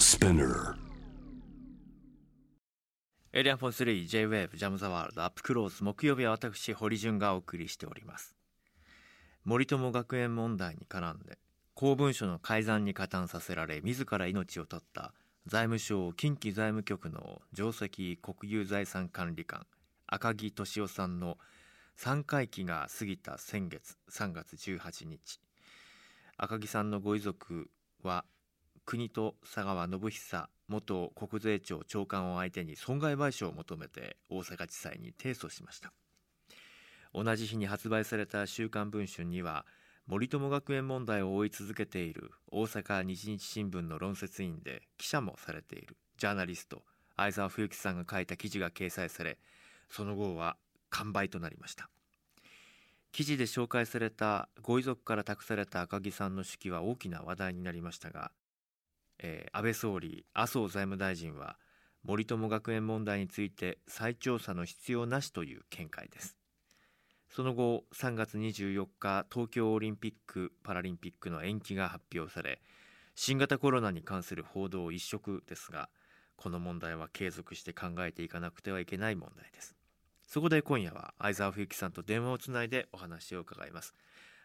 Spinner. エリアンフォン3 J-WAVE ジャムザワールドアップクローズ木曜日は私堀潤がお送りしております。森友学園問題に絡んで公文書の改ざんに加担させられ自ら命を絶った財務省近畿財務局の上席国有財産管理官赤木俊夫さんの3回忌が過ぎた先月3月18日。赤木さんのご遺族は国と佐川信久元国税庁長官を相手に損害賠償を求めて大阪地裁に提訴しました。同じ日に発売された「週刊文春」には森友学園問題を追い続けている大阪日日新聞の論説委員で記者もされている。ジャーナリスト相沢冬樹さんが書いた記事が掲載されその後は完売となりました。記事で紹介されたご遺族から託された赤木さんの手記は大きな話題になりましたが、えー安倍総理麻生財務大臣は森友学園問題について再調査の必要なしという見解です。その後3月24日東京オリンピック・パラリンピックの延期が発表され新型コロナに関する報道一色ですがこの問題は継続して考えていかなくてはいけない問題です。そこで今夜は相沢冬樹さんと電話をつないでお話を伺います。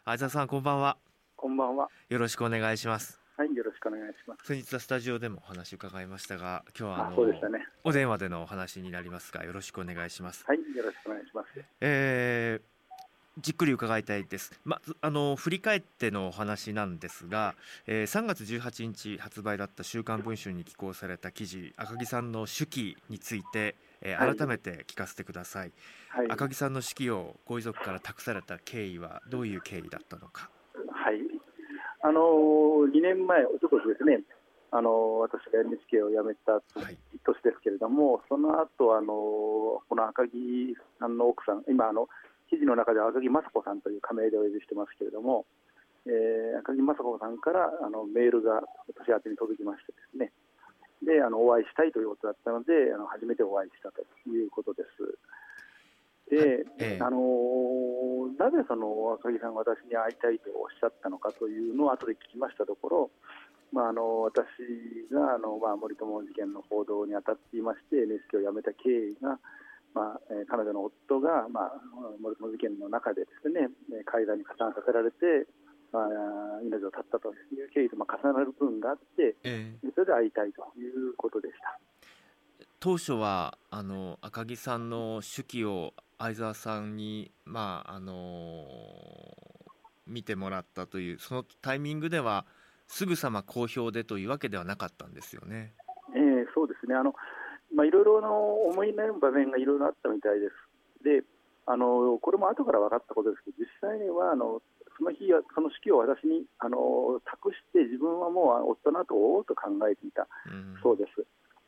相沢さんこんばんは。こんばんは。よろしくお願いしますはい、よろしくお願いします。先日はスタジオでもお話を伺いましたが今日はああ、のそうでしたね。お電話でのお話になりますがよろしくお願いしますはい、よろしくお願いします。えーじっくり伺いたいです。まずあの振り返ってのお話なんですが、えー3月18日発売だった週刊文春に寄稿された記事、赤木さんの手記について、えーはい改めて聞かせてください。はい、赤木さんの手記をご遺族から託された経緯はどういう経緯だったのか。はい。あのー、2年前、おととしですね。あのー、私が NHK を辞めたはい年ですけれども、その後、あのー、この赤木さんの奥さん、今あの記事の中では赤木雅子さんという仮名でお呼びしてますけれども。えー赤木雅子さんからあのメールが私宛てに届きましてですね。で、あのお会いしたいということだったので、あの初めてお会いしたということです。で、ええあのーなぜその赤木さんが私に会いたいとおっしゃったのかというのを後で聞きましたところ、まあ、あの私があの、まあ、森友事件の報道に当たっていまして NHK を辞めた経緯が、まあえー彼女の夫が、まあ、森友事件の中でですねえー海外に加担させられて、まあ、命を絶ったという経緯と、まあ、重なる部分があってそれで会いたいということでした。当初はあの赤木さんの手記を相沢さんにまああの見てもらったというそのタイミングではすぐさま公表でというわけではなかったんですよね。えーそうですね、あのまあ、いろいろの思い悩む場面がいろいろあったみたいです。であのこれも後から分かったことですけど、実際にはあのその日は、その式を私にあの託して、自分はもう夫の後を追おうと考えていたうんそうです。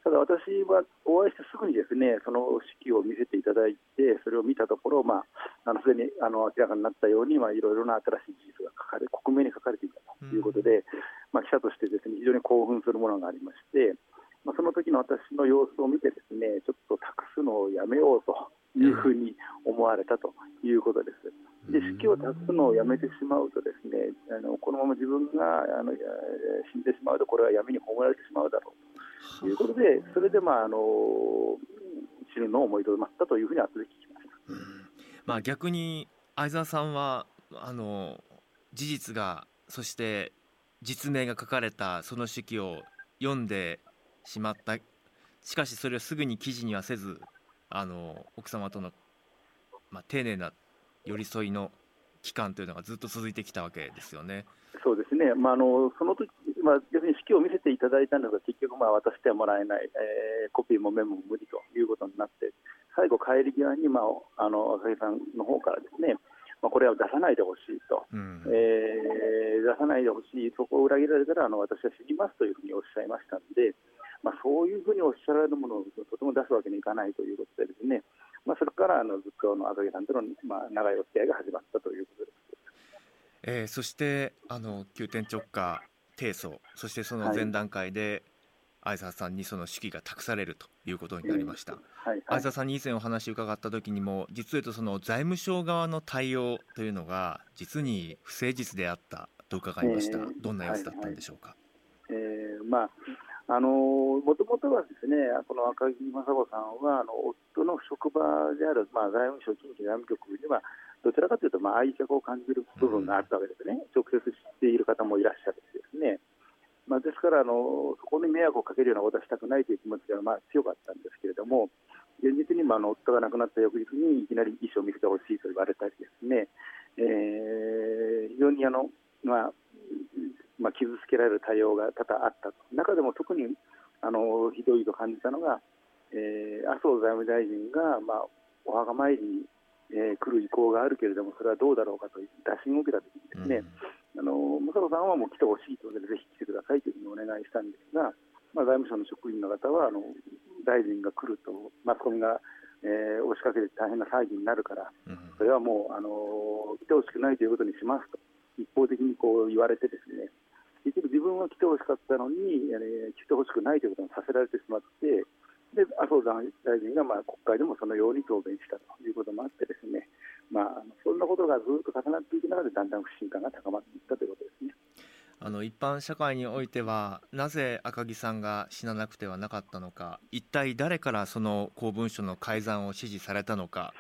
ただ私はお会いしてすぐにですねその式を見せていただいて、それを見たところ、まあ、あのすでにあの明らかになったように、まあ、いろいろな新しい事実が書かれ、克明に書かれていたということで、まあ、記者としてですね非常に興奮するものがありまして、まあ、その時の私の様子を見て、ですねちょっと託すのをやめようというふうに思われたということです。で式を託すのをやめてしまうと、ですねあのこのまま自分があの死んでしまうと、これは闇に葬られてしまうだろうということで、それで、まあ、あの死ぬのを思いとどまったというふうに後で聞きました。うんまあ、逆に相沢さんはあの事実がそして実名が書かれたその手記を読んでしまったしかしそれをすぐに記事にはせずあの奥様との、まあ、丁寧な寄り添いの期間というのがずっと続いてきたわけですよね。そうですね、まあ、あのその時、まあ、要するに式を見せていただいたんですが、結局、まあ、渡してはもらえない、えーコピーもメモも無理ということになって、最後、帰り際に、まあ、あの赤木さんの方からですね、まあ、これは出さないでほしいと、うん。えー出さないでほしい、そこを裏切られたらあの私は死にますというふうにおっしゃいましたので、まあ、そういうふうにおっしゃられるものをとても出すわけにいかないということで、ですね、まあ、それからあのずっとあの赤木さんとの、まあ、長いお付き合いが始まったということです。えーそしてあの急転直下提訴そしてその前段階で相沢さんにその手記が託されるということになりました。はいはい。相沢さんに以前お話を伺った時にも実を言うとその財務省側の対応というのが実に不誠実であったと伺いました、ええどんな様子だったんでしょうか、えーまあ、あのもともとはですねこの赤木雅子さんはあの夫の職場である、まあ、財務省近畿財務局にはどちらかというと、まあ、愛着を感じる部分があったわけですね、直接知っている方もいらっしゃるんですね。まあ、ですからあの、そこに迷惑をかけるようなことはしたくないという気持ちがまあ強かったんですけれども、現実にもあの夫が亡くなった翌日にいきなり遺書を見せてほしいと言われたりですね、えー、非常にあの、まあまあ、傷つけられる対応が多々あったと、中でも特にあのひどいと感じたのが、えー、麻生財務大臣が、まあ、お墓参りに、えー、来る意向があるけれども、それはどうだろうかという打診を受けたときにですね、うん、あの武藤さんはもう来てほしいということで、ぜひ来てくださいというふうにお願いしたんですが、まあ、財務省の職員の方はあの大臣が来るとマスコミが、えー、押しかけて大変な騒ぎになるから、それはもうあの来てほしくないということにしますと一方的にこう言われてですね結局自分は来てほしかったのに、えー、来てほしくないということにさせられてしまってで麻生大臣がまあ国会でもそのように答弁したということもあってですね、まあ、そんなことがずっと重なっていく中でだんだん不信感が高まっていったということですね。あの一般社会においてはなぜ赤木さんが死ななくてはなかったのか一体誰からその公文書の改ざんを指示されたのか、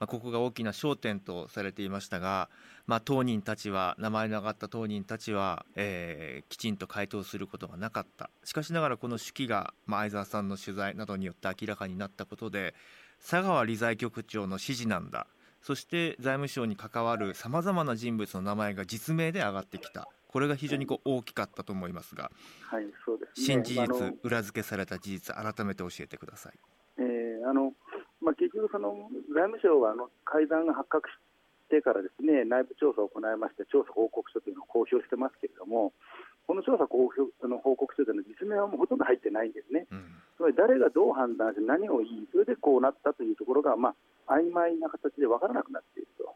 まあ、ここが大きな焦点とされていましたが、まあ、当人たちは名前の挙がった当人たちは、えー、きちんと回答することがなかった。しかしながらこの手記が、まあ、相沢さんの取材などによって明らかになったことで佐川理財局長の指示なんだ。そして財務省に関わるさまざまな人物の名前が実名で上がってきた。これが非常にこう大きかったと思いますが、はいそうです、ね、新事実、裏付けされた事実、改めて教えてください、えーあのまあ、結局その、財務省はあの改ざんが発覚してからですね内部調査を行いまして、調査報告書というのを公表してますけれども、この調査公表の報告書というのは、実名はもうほとんど入ってないんですね、うん、つまり誰がどう判断して、何を言い、それでこうなったというところが、まあ曖昧な形で分からなくなっていると。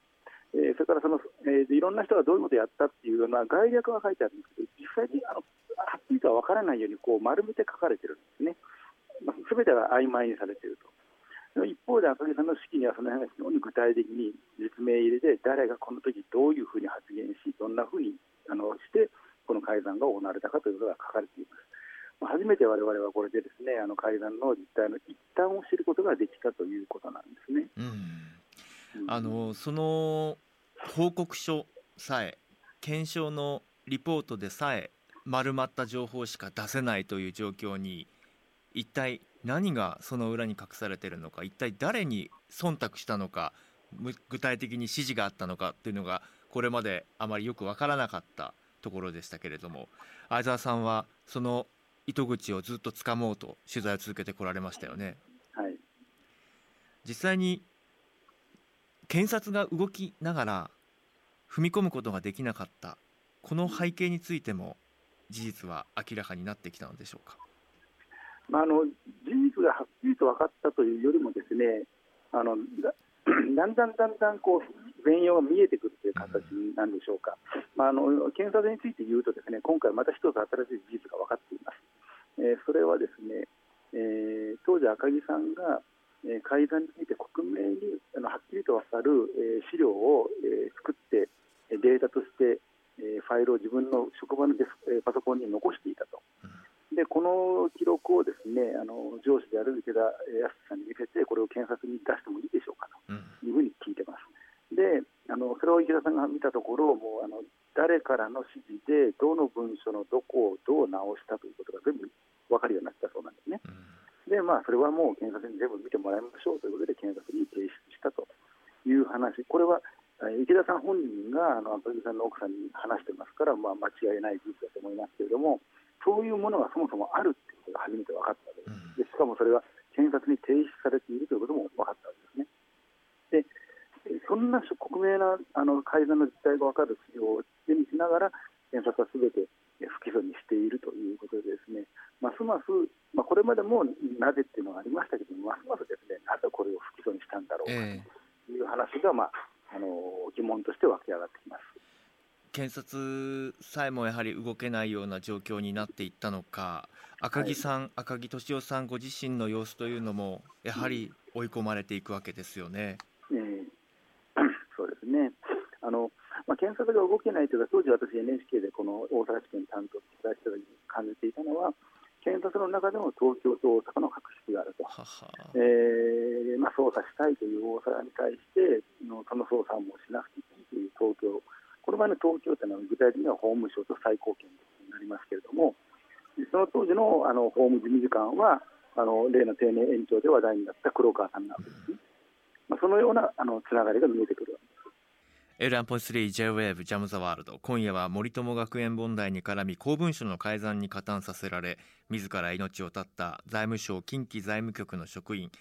えー、それからその、えー、いろんな人がどういうことをやったっていうような概略が書いてあるんですけど、実際にあのはっきりとは分からないようにこう丸めて書かれてるんですね。す、べ、てが曖昧にされていると。一方で赤木さんの式にはその辺が非常に具体的に実名入れで誰がこの時どういうふうに発言しどんなふうにあのしてこの改ざんが行われたかということが書かれています。初めて我々はこれでですねあの改ざんの実態の一端を知ることができたということなんですね。うん、あのその報告書さえ検証のリポートでさえ丸まった情報しか出せないという状況に一体何がその裏に隠されているのか一体誰に忖度したのか具体的に指示があったのかっていうのがこれまであまりよく分からなかったところでしたけれども相沢さんはその糸口をずっとつかもうと取材を続けてこられましたよね。はい、実際に検察が動きながら踏み込むことができなかったこの背景についても事実は明らかになってきたのでしょうか、まあ、あの事実がはっきりと分かったというよりもですねあの だんだんだんだんこう全容が見えてくるという形なんでしょうか、まあ、あの検察について言うとですね今回また一つ新しい事実が分かっています、えー、それはですね、えー、当時赤木さんがえ改ざんについて克明にあのはっきりと分かる、え資料を、え作ってデータとして、えファイルを自分の職場のデス、パソコンに残していたと。でこの記録をですねあの上司である池田康さんに見せてこれを検察に出してもいいでしょうかというふうに聞いてます。であのそれを池田さんが見たところもうあの誰からの指示でどの文書のどこをどう直したということが全部分かるようになったそうなんですね。でまあ、それはもう検察に全部見てもらいましょうということで検察に提出したという話、これは池田さん本人があのさんの奥さんに話してますから、まあ、間違いない事実だと思いますけれども、そういうものがそもそもあるということが初めて分かったわけです。でしかもそれが検察に提出されているということも分かったわけですね。でそんな克明なあの改ざんの実態が分かる資料を手にしながら、検察はすべて不起訴にしているということでですね、ますます、まあ、これまでもなぜっていうのがありましたけども、ますますですね、なぜこれを不起訴にしたんだろうかという話が、まあ、あの疑問として湧き上がってきます。検察さえもやはり動けないような状況になっていったのか、赤木さん、はい、赤木俊夫さんご自身の様子というのも、やはり追い込まれていくわけですよね。うん、え。ー、そうですね。あのまあ、検察が動けないというか、当時私、NHK でこの大阪地検担当していた時に感じていたのは、検察の中でも東京と大阪の確執があると、はは。えーまあ、捜査したいという大阪に対してのその捜査もしなくての場合の東京というのは具体的には法務省と最高検になりますけれども、その当時のあの法務事務次官は、あの例の定年延長で話題になった黒川さんなわけですね。まあ、そのようなあのつながりが見えてくるわけです。L1.3JWAVE ジャム・ザ・ワールド今夜は森友学園問題に絡み公文書の改ざんに加担させられ自ら命を絶った財務省近畿財務局の職員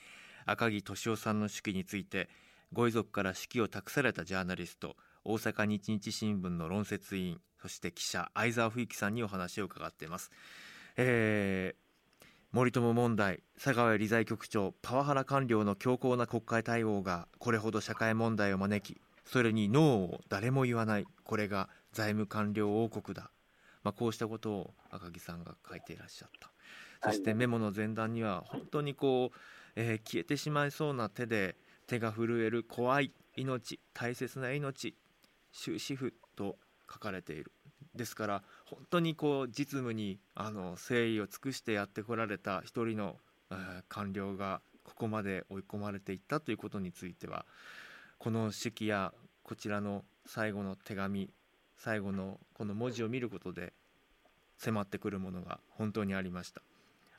赤木俊夫さんの手記についてご遺族から指揮を託されたジャーナリスト大阪日日新聞の論説委員そして記者相沢冬樹さんにお話を伺っています、えー、森友問題佐川理財局長パワハラ官僚の強硬な国会対応がこれほど社会問題を招きそれにノーを誰も言わないこれが財務官僚王国だ、まあ、こうしたことを赤木さんが書いていらっしゃった。そしてメモの前段には本当にこう、えー、消えてしまいそうな手で手が震える怖い命大切な命終止符と書かれている。ですから本当にこう実務にあの誠意を尽くしてやってこられた一人の、えー、官僚がここまで追い込まれていったということについてはこの手記やこちらの最後の手紙最後のこの文字を見ることで迫ってくるものが本当にありました。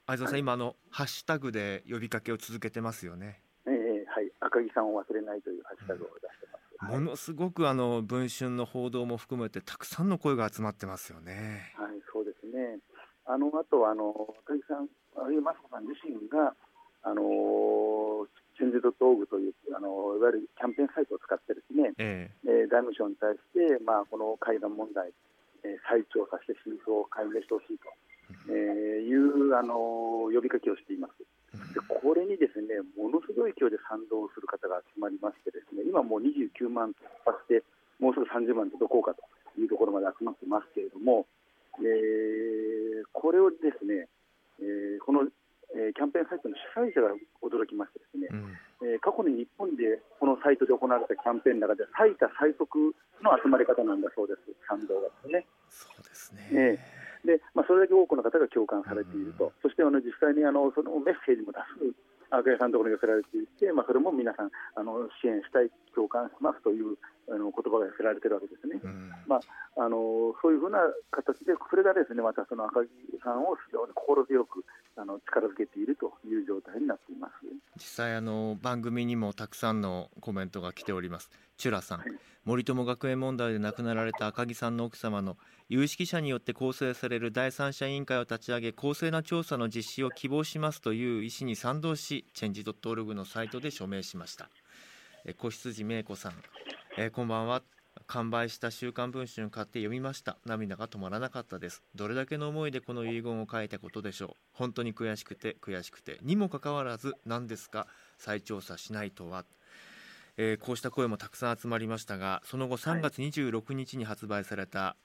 相沢さん、はい、今のハッシュタグで呼びかけを続けてますよね。ええはい。赤木さんを忘れないというハッシュタグを出してものすごくあの文春の報道も含めてたくさんの声が集まってますよね。はいそうですね。あのあとあの赤木さんあるいは雅子さん自身があのチェンジドットオーグというあのいわゆるキャンペーンサイトを使ってですね、えー、財務省に対して、まあ、この会談問題、えー、再調査して真相を解明してほしいと、えー、いうあの呼びかけをしています。でこれにですねものすごい勢いで賛同する方が集まりましてですね今もう29万突破してもうすぐ30万届こうかというところまで集まってますけれども、えー、これをですね、えー、このえー、キャンペーンサイトの主催者が驚きましてですね、うん、えー、過去に日本でこのサイトで行われたキャンペーンの中で最多最速の集まり方なんだそうです、賛同がですね。そうですね、えー、でまあ、それだけ多くの方が共感されていると、うん、そしてあの実際にあのそのメッセージも出す。赤井さんのところに寄せられていて、まあ、それも皆さんあの支援したい、共感しますというあの言葉が寄せられているわけですね、うん、まあ、あのそういうふうな形で、それがですねまたその赤木さんを非常に心強くあの力づけているという状態になっています。実際あの、番組にもたくさんのコメントが来ております。チュラさん、はい、森友学園問題で亡くなられた赤木さんの奥様の有識者によって構成される第三者委員会を立ち上げ公正な調査の実施を希望しますという意思に賛同しチェンジ .org のサイトで署名しました。子羊芽子さん、えー、こんばんは。完売した週刊文春買って読みました。涙が止まらなかったです。どれだけの思いでこの遺言を書いたことでしょう。本当に悔しくて悔しくて。にもかかわらず何ですか？再調査しないとは。えー、こうした声もたくさん集まりましたがその後3月26日に発売された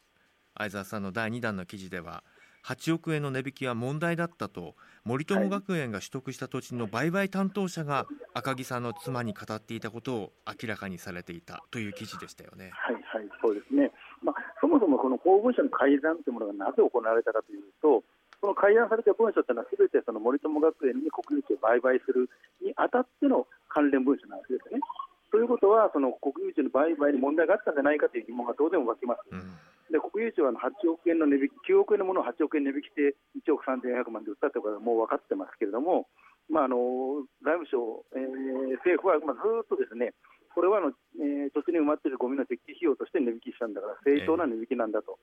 相沢さんの第2弾の記事では8億円の値引きは問題だったと森友学園が取得した土地の売買担当者が赤木さんの妻に語っていたことを明らかにされていたという記事でしたよね。はい、はい、そうですね、まあ、そもそもこの公文書の改ざんというものがなぜ行われたかというと、その改ざんされた文書というのは、すべてその森友学園に国有地を売買するにあたっての関連文書なんですね。ということは、その国有地の売買に問題があったんじゃないかという疑問が当然湧きます。うんで国有地は8億円の値引き、9億円のものを8億円値引きして1億3400万で売ったということはもう分かってますけれども、まあ、あの財務省、えー、政府は、まあ、ずっとですね、これはあの、えー、土地に埋まっているゴミの撤去費用として値引きしたんだから、正当な値引きなんだと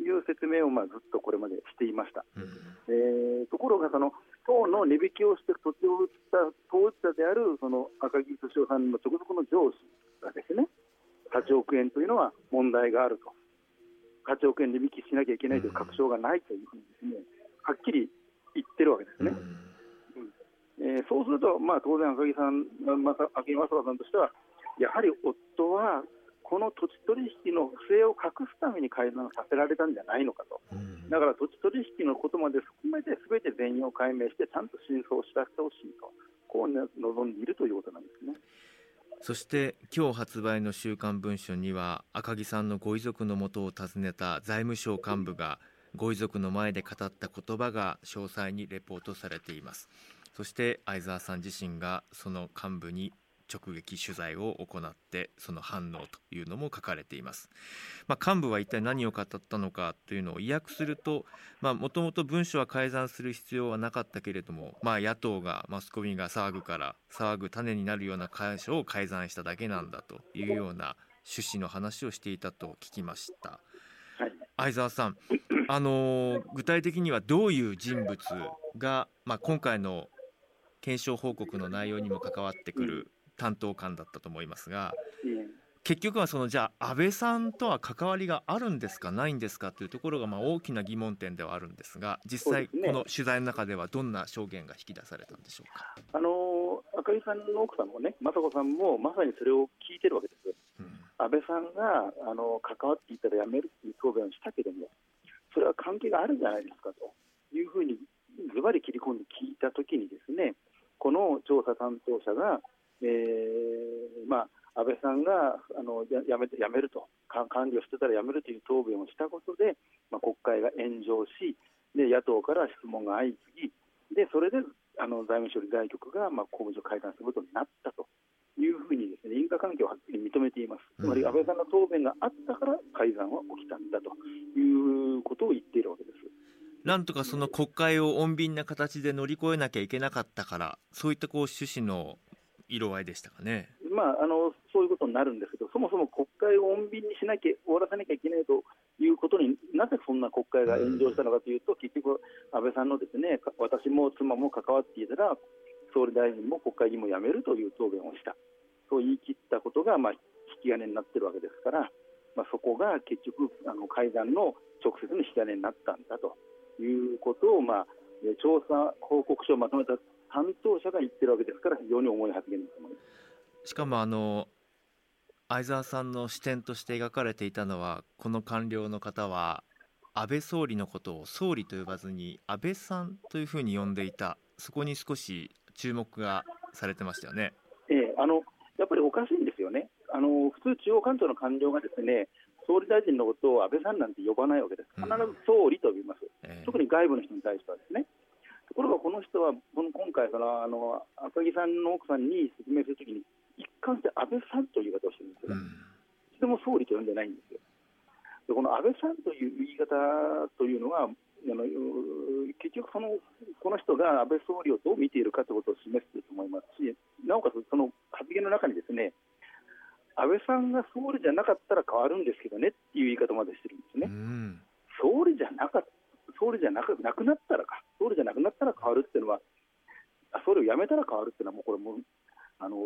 いう説明を、まあ、ずっとこれまでしていました。うん、えー、ところがその、党の値引きをして土地を売った当事者であるその赤木俊夫さんの直属の上司がですね、8億円というのは問題があると。8億円値引きしなきゃいけないという確証がないというふうにですね、はっきり言ってるわけですね。うん、えー、そうすると、まあ、当然、赤木さん、また赤木正和さんとしては、やはり夫はこの土地取引の不正を隠すために改ざんさせられたんじゃないのかと、だから土地取引のことまで含めて、すべて全容解明して、ちゃんと真相を知らせてほしいと、こう望んでいるということなんですね。そして今日発売の「週刊文春」には赤木さんのご遺族のもとを訪ねた財務省幹部がご遺族の前で語った言葉が詳細にレポートされています。そして相沢さん自身がその幹部に直撃取材を行ってその反応というのも書かれています、まあ、幹部は一体何を語ったのかというのを意訳するともともと文書は改ざんする必要はなかったけれども、まあ、野党がマスコミが騒ぐから騒ぐ種になるような箇所を改ざんしただけなんだというような趣旨の話をしていたと聞きました。はい、相沢さん、あの具体的にはどういう人物が、まあ、今回の検証報告の内容にも関わってくる担当官だったと思いますが、結局はそのじゃあ安倍さんとは関わりがあるんですかないんですかというところがまあ大きな疑問点ではあるんですが実際この取材の中ではどんな証言が引き出されたんでしょうか？あの赤井さんの奥さんもね雅子さんもまさにそれを聞いてるわけです。うん、安倍さんがあの関わっていたら辞めるという答弁をしたけどもそれは関係があるんじゃないですかというふうにズバリ切り込んで聞いたときにですねこの調査担当者がえーまあ、安倍さんがあのやめやめると、管理をしてたらやめるという答弁をしたことで、まあ、国会が炎上しで、野党から質問が相次ぎ、でそれであの財務省理財局が、まあ、公務所改ざんすることになったというふうにです、ね、因果関係をはっきり認めています、つまり安倍さんの答弁があったから改ざんは起きたんだということを言っているわけです。なんとかその国会を穏便な形で乗り越えなきゃいけなかったから、そういったこう趣旨の色合いでしたかね。まあ、あのそういうことになるんですけど、そもそも国会を穏便にしなきゃ、終わらせなきゃいけないということになぜそんな国会が炎上したのかというと、結局、安倍さんのですね私も妻も関わっていたら、総理大臣も国会議員も辞めるという答弁をした、と言い切ったことが、まあ、引き金になっているわけですから、まあ、そこが結局、あの改ざんの直接の引き金になったんだということを、まあ、調査報告書をまとめた担当者が言ってるわけですから、非常に重い発言だと思いますしかもあの相沢さんの視点として描かれていたのは、この官僚の方は、安倍総理のことを総理と呼ばずに、安倍さんというふうに呼んでいた、そこに少し注目がされてましたよね。ええ、あのやっぱりおかしいんですよね。あの普通、中央関東の官僚がですね総理大臣のことを安倍さんなんて呼ばないわけです。必ず総理と呼びます。うん特に外部の人に対してはですね。ところがこの人は、この今回そのあの、赤木さんの奥さんに説明するときに、一貫して安倍さんという言い方をしてるんですよね、いつでも総理と呼んでないんですよ。でこの安倍さんという言い方というのは、あの結局その、この人が安倍総理をどう見ているかということを示していると思いますし、なおかつその発言の中にですね、安倍さんが総理じゃなかったら変わるんですけどねっていう言い方までしてるんですね。総理じゃなかった総理じゃなくなくなったらか、総理じゃなくなったら変わるっていうのは、総理を辞めたら変わるっていうのは、もうこれもあの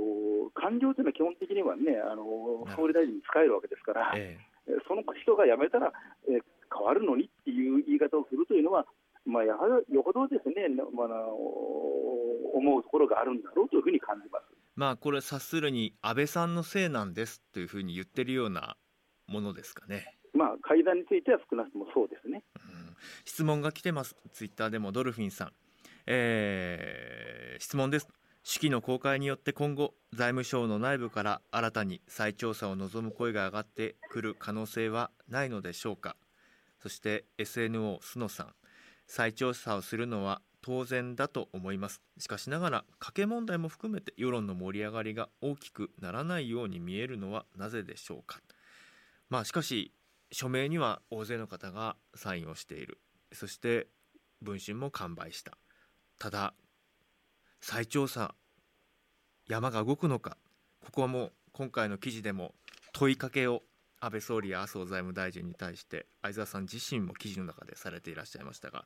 官僚というのは基本的にはね、あの総理大臣に使えるわけですから、ええ、その人が辞めたら、え変わるのにっていう言い方をするというのは、まあ、やはりよほどですね、まあ、思うところがあるんだろうというふうに感じます。まあ、これ、察するに、安倍さんのせいなんですというふうに言ってるようなものですかね。まあ、会談については少なくともそうですね。うん。質問が来てます。ツイッターでもドルフィンさん、えー、質問です。式の公開によって今後財務省の内部から新たに再調査を望む声が上がってくる可能性はないのでしょうか。そして SNO 須野さん。再調査をするのは当然だと思います。しかしながら家計問題も含めて世論の盛り上がりが大きくならないように見えるのはなぜでしょうか。まあしかし署名には大勢の方がサインをしている。そして文春も完売した。ただ再調査山が動くのか。ここはもう今回の記事でも問いかけを安倍総理や麻生財務大臣に対して相沢さん自身も記事の中でされていらっしゃいましたが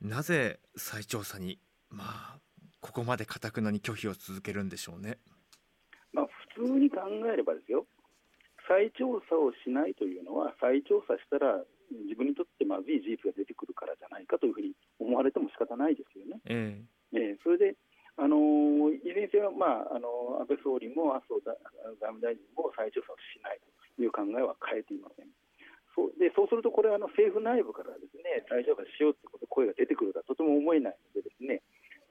なぜ再調査にまあここまでかたくなに拒否を続けるんでしょうね。まあ、普通に考えればですよ。再調査をしないというのは、再調査したら自分にとってまずい事実が出てくるからじゃないかというふうに思われても仕方ないですよね。えー、えー、それであのいずれにせよ、まあ、あの安倍総理も麻生財務大臣も再調査をしないという考えは変えていません。そうでそうすると、これはあの政府内部からですね再調査しようということ声が出てくるとはとても思えないので、ですね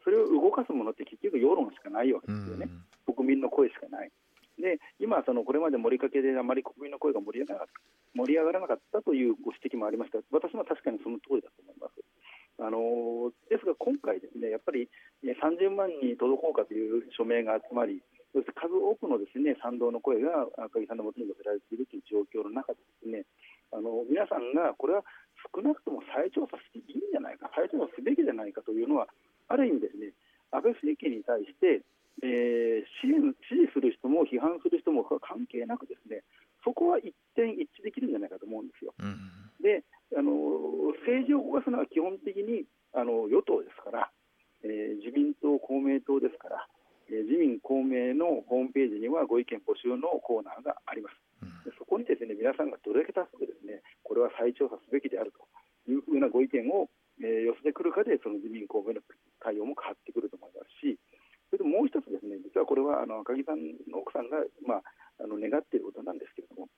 それを動かすものって結局、世論しかないわけですよね、国民の声しかない。で今そのこれまで盛りかけであまり国民の声が盛り上がらなかった盛り上がらなかったというご指摘もありました私も確かにその通りだと思います。あのですが今回、ですねやっぱり30万に届こうかという署名が集まり、そして数多くのですね賛同の声が赤木さんのもとに寄せられているという状況の中でですねあの皆さんがこれは少なくとも再調査していいんじゃないか、再調査すべきじゃないかというのは、ある意味ですね、安倍政権に対して、えー、支援批判する人も関係なくですね、そこは一点一致できるんじゃないかと思うんですよ。うん、であの政治を動かすのは基本的にあの与党ですから、えー、自民党、公明党ですから、えー、自民、公明のホームページにはご意見募集のコーナーがあります。でそこにですね皆さんがどれだけ助けですねこれは再調査すべきであるというふうなご意見を、えー、寄せてくるかでその自民公明の対応も変わってくると思いますしそれともう一つですね実はこれはあの赤木さんの奥さんが、まあ、あの願っていることなんですけれども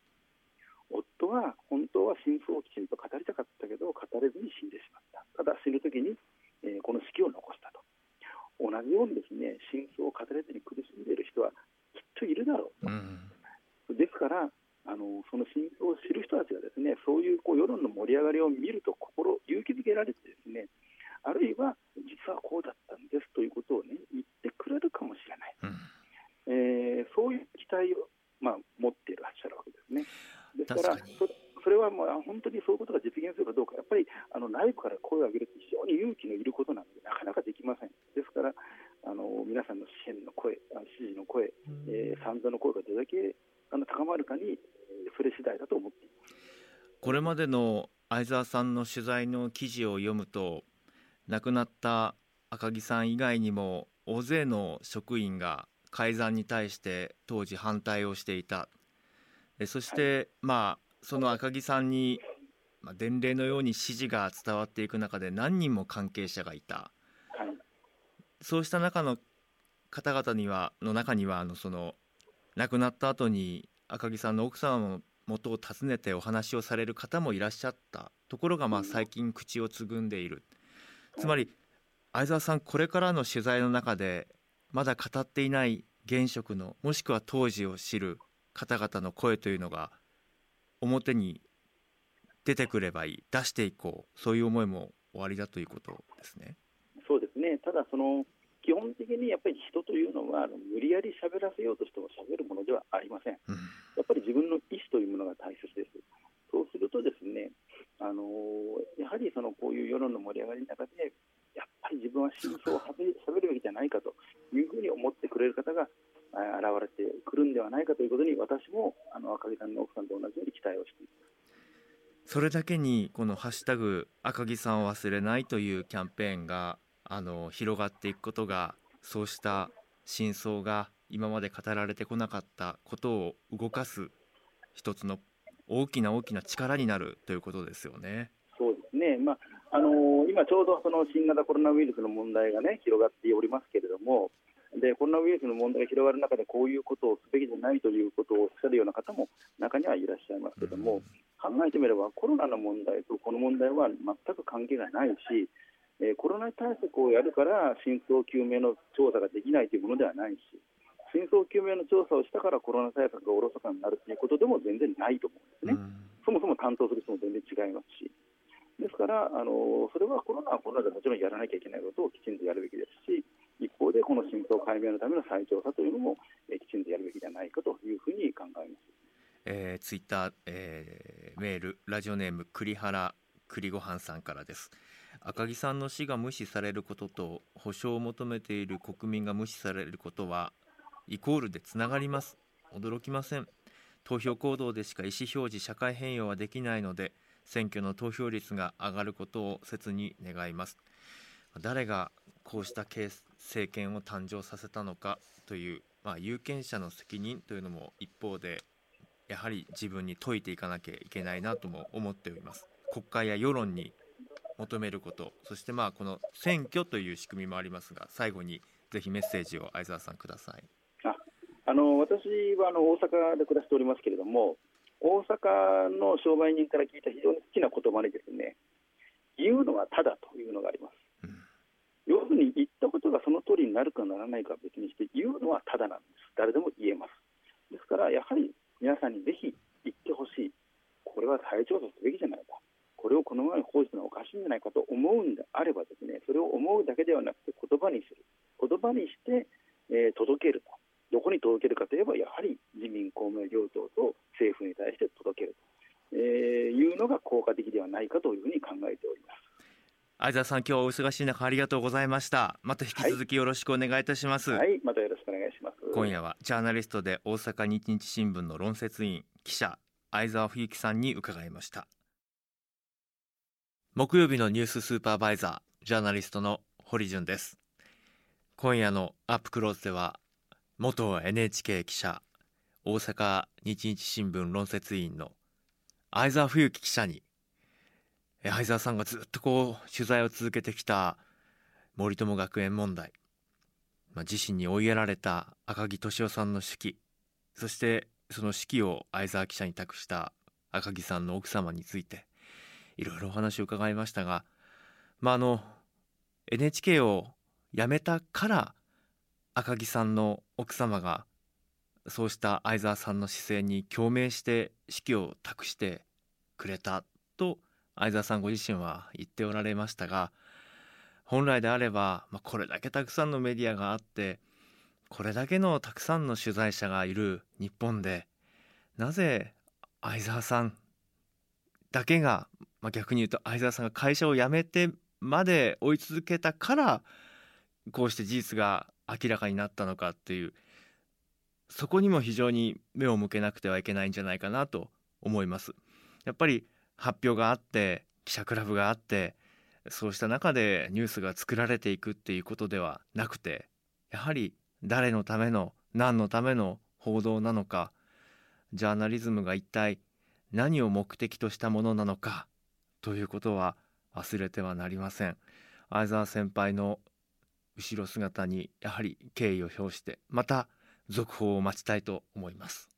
夫は本当は真相をきちんと語りたかったけど語れずに死んでしまったただ死ぬ時に、えー、この式を残したと同じようにですね真相を語れずに苦しんでいる人はきっといるだろうと。うんですからあのその真相を知る人たちがですねそういうこう世論の盛り上がりを見ると心勇気づけられてですねあるいは実はこうだったんですということをね言ってくれるかもしれない、うん、えー、そういう期待を、まあ、持っていらっしゃるわけですね。ですからそそれはもう本当にそういうことが実現するかどうか、やっぱりあの内部から声を上げるって非常に勇気のいることなので、なかなかできません。ですから、あの皆さんの支援の声、支持の声、えー、賛同の声がどれだけあの高まるかにそれ次第だと思っていますこれまでの相沢さんの取材の記事を読むと亡くなった赤木さん以外にも大勢の職員が改ざんに対して当時反対をしていた。そして、まあその赤木さんに、まあ、伝令のように指示が伝わっていく中で何人も関係者がいた、そうした中の方々にはの中にはあのその亡くなった後に赤木さんの奥様の元を訪ねてお話をされる方もいらっしゃったところがまあ最近口をつぐんでいる。つまり相沢さんこれからの取材の中でまだ語っていない現職のもしくは当時を知る方々の声というのが表に出てくればいい出していこうそういう思いも終わりだということですね。そうですね。ただその基本的にやっぱり人というのは無理やり喋らせようとしても喋るものではありません、うん、やっぱり自分の意思というものが大切です。そうするとですねあのやはりそのこういう世論の盛り上がりの中でやっぱり自分は真相をしゃべるべきじゃないかというふうに思ってくれる方が現れてくるんではないかということに私もあの赤木さんの奥さんと同じように期待をしています。それだけにこの「ハッシュタグ赤木さんを忘れない」というキャンペーンがあの広がっていくことがそうした真相が今まで語られてこなかったことを動かす一つの大きな大きな力になるということですよね。そうですね、まああのー、今ちょうどその新型コロナウイルスの問題が、ね、広がっておりますけれどもで、コロナウイルスの問題が広がる中でこういうことをすべきじゃないということをおっしゃるような方も中にはいらっしゃいますけれども、うん、考えてみればコロナの問題とこの問題は全く関係がないしえー、コロナ対策をやるから真相究明の調査ができないというものではないし真相究明の調査をしたからコロナ対策がおろそかになるということでも全然ないと思うんですね、そもそも担当する人も全然違いますしですからあのそれはコロナはコロナでもちろんやらなきゃいけないことをきちんとやるべきですし一方でこの真相解明のための再調査というのも、えー、きちんとやるべきじゃないかというふうに考えます。えー、ツイッター、えー、メールラジオネーム栗原栗ごはんさんからです。赤木さんの死が無視されることと保障を求めている国民が無視されることはイコールでつながります。驚きません。投票行動でしか意思表示社会変容はできないので選挙の投票率が上がることを切に願います。誰がこうした政権を誕生させたのかという、まあ、有権者の責任というのも一方でやはり自分に説いていかなきゃいけないなとも思っております。国会や世論に求めることそしてまあこの選挙という仕組みもありますが最後にぜひメッセージを相沢さんください。ああの私はあの大阪で暮らしておりますけれども大阪の商売人から聞いた非常に好きな言葉にですね言うのはただというのがあります、うん、要するに言ったことがその通りになるかならないかは別にして言うのはただなんです。誰でも言えます。ですからやはり皆さんにぜひ言ってほしい。これは再調査すべきじゃないか、これをこのままに放置するのはおかしいんじゃないかと思うんであれば、ですねそれを思うだけではなくて、言葉にする、言葉にして、えー、届けると、どこに届けるかといえば、やはり自民、公明両党と政府に対して届けると、えー、いうのが効果的ではないかというふうに考えております。相沢さん、今日はお忙しい中ありがとうございました。また引き続きよろしくお願いいたします。はい、はい、またよろしくお願いします。今夜はジャーナリストで大阪日日新聞の論説委員記者相沢冬樹さんに伺いました。木曜日のニューススーパーバイザージャーナリストの堀潤です。今夜のアップクローズでは元 NHK 記者大阪日日新聞論説委員の相沢冬樹記者に相沢さんがずっとこう取材を続けてきた森友学園問題、まあ、自身に追いやられた赤木俊夫さんの手記そしてその指揮を相沢記者に託した赤木さんの奥様についていろいろお話を伺いましたが、まあ、あの NHK を辞めたから赤木さんの奥様がそうした相沢さんの姿勢に共鳴して指揮を託してくれたと相沢さんご自身は言っておられましたが本来であれば、まあ、これだけたくさんのメディアがあってこれだけのたくさんの取材者がいる日本でなぜ相沢さんだけが、まあ、逆に言うと相沢さんが会社を辞めてまで追い続けたからこうして事実が明らかになったのかっていうそこにも非常に目を向けなくてはいけないんじゃないかなと思います。やっぱり発表があって記者クラブがあってそうした中でニュースが作られていくっていうことではなくてやはり誰のための何のための報道なのかジャーナリズムが一体何を目的としたものなのかということは忘れてはなりません。相沢先輩の後ろ姿にやはり敬意を表してまた続報を待ちたいと思います。